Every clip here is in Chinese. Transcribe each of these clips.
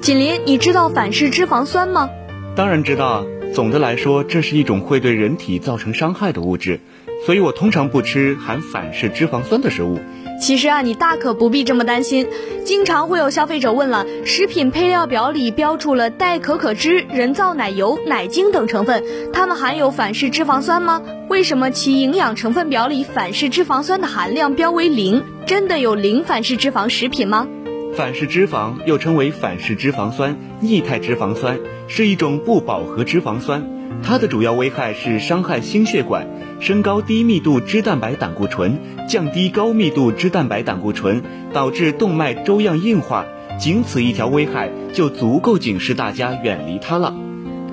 锦林，你知道反式脂肪酸吗？当然知道啊。总的来说，这是一种会对人体造成伤害的物质，所以我通常不吃含反式脂肪酸的食物。其实啊，你大可不必这么担心。经常会有消费者问了，食品配料表里标注了代可可脂、人造奶油、奶精等成分，它们含有反式脂肪酸吗？为什么其营养成分表里反式脂肪酸的含量标为零？真的有零反式脂肪食品吗？反式脂肪又称为反式脂肪酸、液态脂肪酸，是一种不饱和脂肪酸。它的主要危害是伤害心血管，升高低密度脂蛋白胆固醇，降低高密度脂蛋白胆固醇，导致动脉粥样硬化。仅此一条危害就足够警示大家远离它了。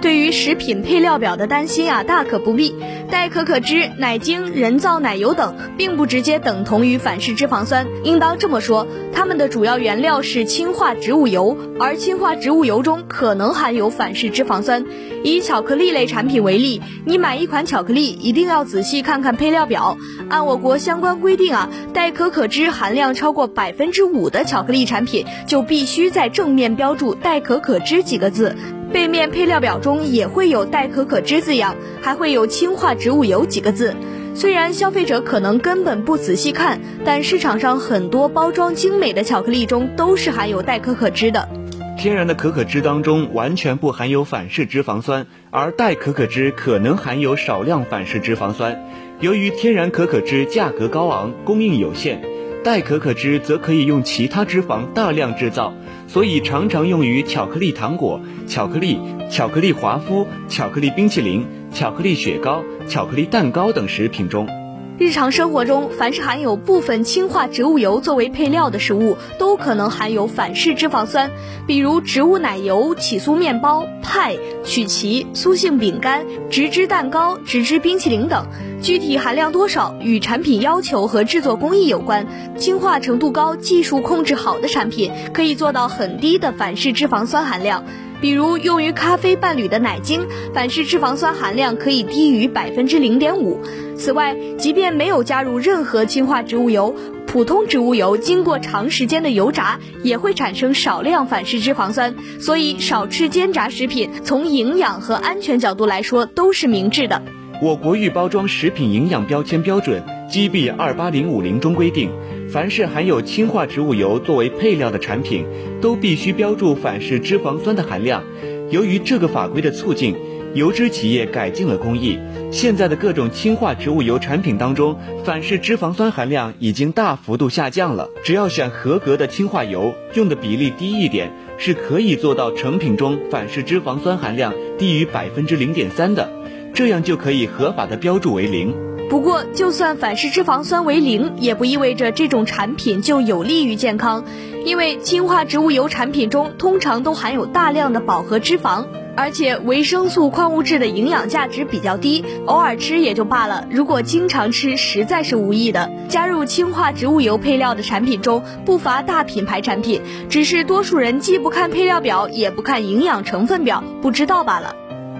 对于食品配料表的担心啊，大可不必。代可可脂、奶精、人造奶油等，并不直接等同于反式脂肪酸。应当这么说，它们的主要原料是氢化植物油，而氢化植物油中可能含有反式脂肪酸。以巧克力类产品为例，你买一款巧克力，一定要仔细看看配料表。按我国相关规定啊，代可可脂含量超过百分之五的巧克力产品，就必须在正面标注“代可可脂”几个字。背面配料表中也会有代可可脂字样，还会有氢化植物油几个字。虽然消费者可能根本不仔细看，但市场上很多包装精美的巧克力中都是含有代可可脂的。天然的可可脂当中完全不含有反式脂肪酸，而代可可脂可能含有少量反式脂肪酸。由于天然可可脂价格高昂，供应有限。代可可脂则可以用其他脂肪大量制造，所以常常用于巧克力糖果、巧克力、巧克力华夫、巧克力冰淇淋、巧克力雪糕、巧克力蛋糕等食品中。日常生活中，凡是含有部分氢化植物油作为配料的食物，都可能含有反式脂肪酸，比如植物奶油、起酥面包、派、曲奇、酥性饼干、植脂蛋糕、植脂冰淇淋等。具体含量多少与产品要求和制作工艺有关，氢化程度高、技术控制好的产品可以做到很低的反式脂肪酸含量。比如用于咖啡伴侣的奶精，反式脂肪酸含量可以低于百分之零点五。此外，即便没有加入任何氢化植物油，普通植物油经过长时间的油炸，也会产生少量反式脂肪酸。所以，少吃煎炸食品，从营养和安全角度来说都是明智的。我国预包装食品营养标签标准 GB 二八零五零中规定。凡是含有氢化植物油作为配料的产品，都必须标注反式脂肪酸的含量。由于这个法规的促进，油脂企业改进了工艺。现在的各种氢化植物油产品当中，反式脂肪酸含量已经大幅度下降了。只要选合格的氢化油，用的比例低一点，是可以做到成品中反式脂肪酸含量低于百分之零点三的，这样就可以合法的标注为零。不过，就算反式脂肪酸为零，也不意味着这种产品就有利于健康，因为氢化植物油产品中通常都含有大量的饱和脂肪，而且维生素、矿物质的营养价值比较低，偶尔吃也就罢了。如果经常吃，实在是无益的。加入氢化植物油配料的产品中不乏大品牌产品，只是多数人既不看配料表，也不看营养成分表，不知道罢了。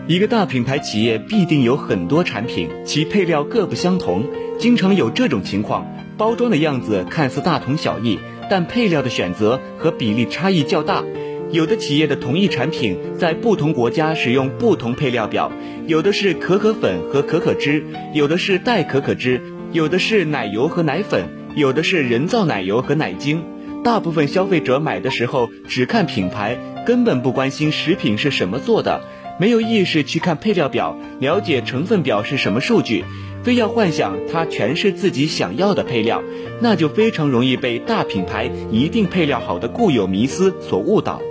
一个大品牌企业必定有很多产品，其配料各不相同，经常有这种情况：包装的样子看似大同小异，但配料的选择和比例差异较大。有的企业的同一产品在不同国家使用不同配料表，有的是可可粉和可可脂，有的是代可可脂，有的是奶油和奶粉，有的是人造奶油和奶精。大部分消费者买的时候只看品牌，根本不关心食品是什么做的。没有意识去看配料表，了解成分表是什么数据，非要幻想它全是自己想要的配料，那就非常容易被大品牌一定配料好的固有迷思所误导。